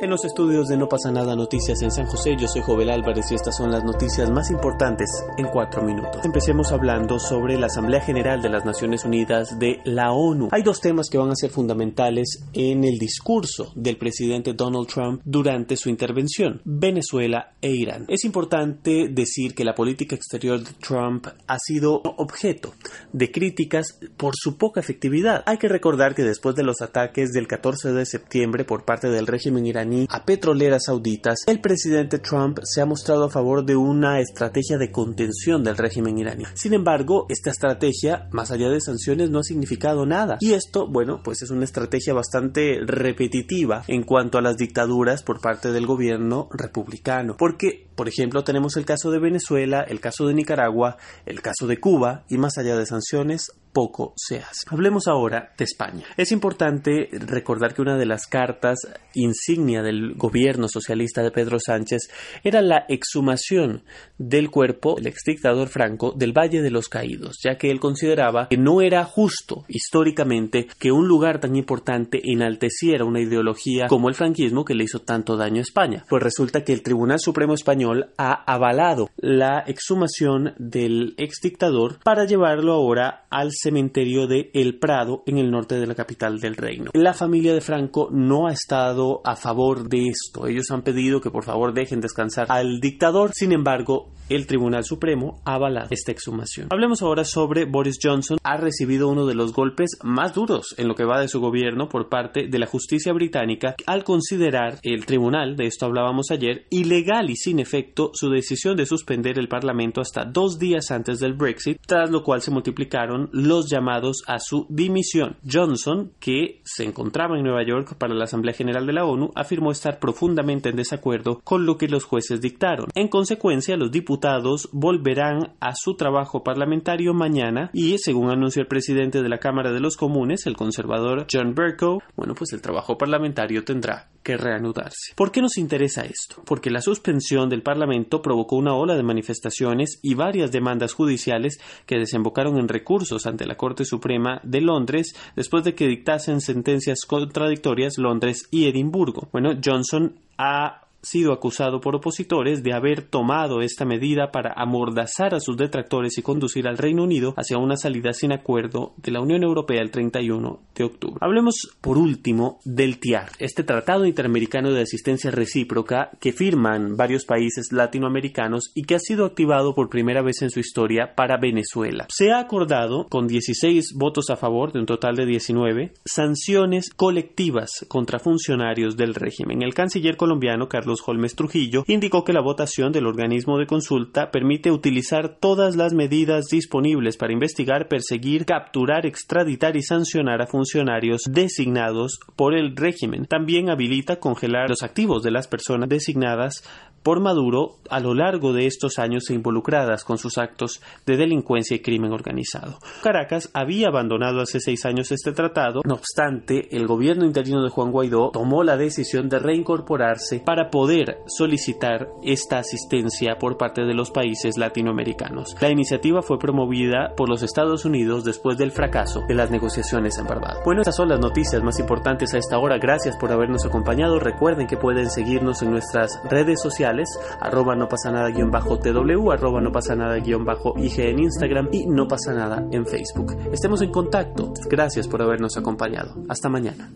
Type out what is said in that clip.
En los estudios de No pasa nada noticias en San José, yo soy Jovel Álvarez y estas son las noticias más importantes en cuatro minutos. Empecemos hablando sobre la Asamblea General de las Naciones Unidas de la ONU. Hay dos temas que van a ser fundamentales en el discurso del presidente Donald Trump durante su intervención, Venezuela e Irán. Es importante decir que la política exterior de Trump ha sido objeto de críticas por su poca efectividad. Hay que recordar que después de los ataques del 14 de septiembre por parte del régimen iraní, a petroleras sauditas, el presidente Trump se ha mostrado a favor de una estrategia de contención del régimen iraní. Sin embargo, esta estrategia, más allá de sanciones, no ha significado nada. Y esto, bueno, pues es una estrategia bastante repetitiva en cuanto a las dictaduras por parte del gobierno republicano. Porque, por ejemplo, tenemos el caso de Venezuela, el caso de Nicaragua, el caso de Cuba, y más allá de sanciones, poco se hace. Hablemos ahora de España. Es importante recordar que una de las cartas insignia del gobierno socialista de Pedro Sánchez era la exhumación del cuerpo del exdictador Franco del Valle de los Caídos, ya que él consideraba que no era justo históricamente que un lugar tan importante enalteciera una ideología como el franquismo que le hizo tanto daño a España. Pues resulta que el Tribunal Supremo Español ha avalado la exhumación del exdictador para llevarlo ahora al cementerio de El Prado en el norte de la capital del reino. La familia de Franco no ha estado a favor de esto. Ellos han pedido que por favor dejen descansar al dictador. Sin embargo, el Tribunal Supremo ha avalado esta exhumación. Hablemos ahora sobre Boris Johnson. Ha recibido uno de los golpes más duros en lo que va de su gobierno por parte de la justicia británica al considerar el tribunal, de esto hablábamos ayer, ilegal y sin efecto su decisión de suspender el Parlamento hasta dos días antes del Brexit, tras lo cual se multiplicaron los llamados a su dimisión. Johnson, que se encontraba en Nueva York para la Asamblea General de la ONU, afirmó estar profundamente en desacuerdo con lo que los jueces dictaron. En consecuencia, los diputados volverán a su trabajo parlamentario mañana y, según anunció el presidente de la Cámara de los Comunes, el conservador John Bercow, bueno, pues el trabajo parlamentario tendrá que reanudarse. ¿Por qué nos interesa esto? Porque la suspensión del Parlamento provocó una ola de manifestaciones y varias demandas judiciales que desembocaron en recursos ante la Corte Suprema de Londres después de que dictasen sentencias contradictorias Londres y Edimburgo. Bueno, Johnson ha sido acusado por opositores de haber tomado esta medida para amordazar a sus detractores y conducir al Reino Unido hacia una salida sin acuerdo de la Unión Europea el 31 de octubre. Hablemos por último del TIAR, este Tratado Interamericano de Asistencia Recíproca que firman varios países latinoamericanos y que ha sido activado por primera vez en su historia para Venezuela. Se ha acordado, con 16 votos a favor de un total de 19, sanciones colectivas contra funcionarios del régimen. El canciller colombiano Carlos Holmes Trujillo, indicó que la votación del organismo de consulta permite utilizar todas las medidas disponibles para investigar, perseguir, capturar, extraditar y sancionar a funcionarios designados por el régimen. También habilita congelar los activos de las personas designadas por Maduro a lo largo de estos años involucradas con sus actos de delincuencia y crimen organizado. Caracas había abandonado hace seis años este tratado, no obstante, el gobierno interino de Juan Guaidó tomó la decisión de reincorporarse para poder solicitar esta asistencia por parte de los países latinoamericanos. La iniciativa fue promovida por los Estados Unidos después del fracaso de las negociaciones en Barbados. Bueno, estas son las noticias más importantes a esta hora. Gracias por habernos acompañado. Recuerden que pueden seguirnos en nuestras redes arroba no pasa nada guion bajo TW, arroba no pasa nada guion bajo IG en Instagram y no pasa nada en Facebook. Estemos en contacto. Gracias por habernos acompañado. Hasta mañana.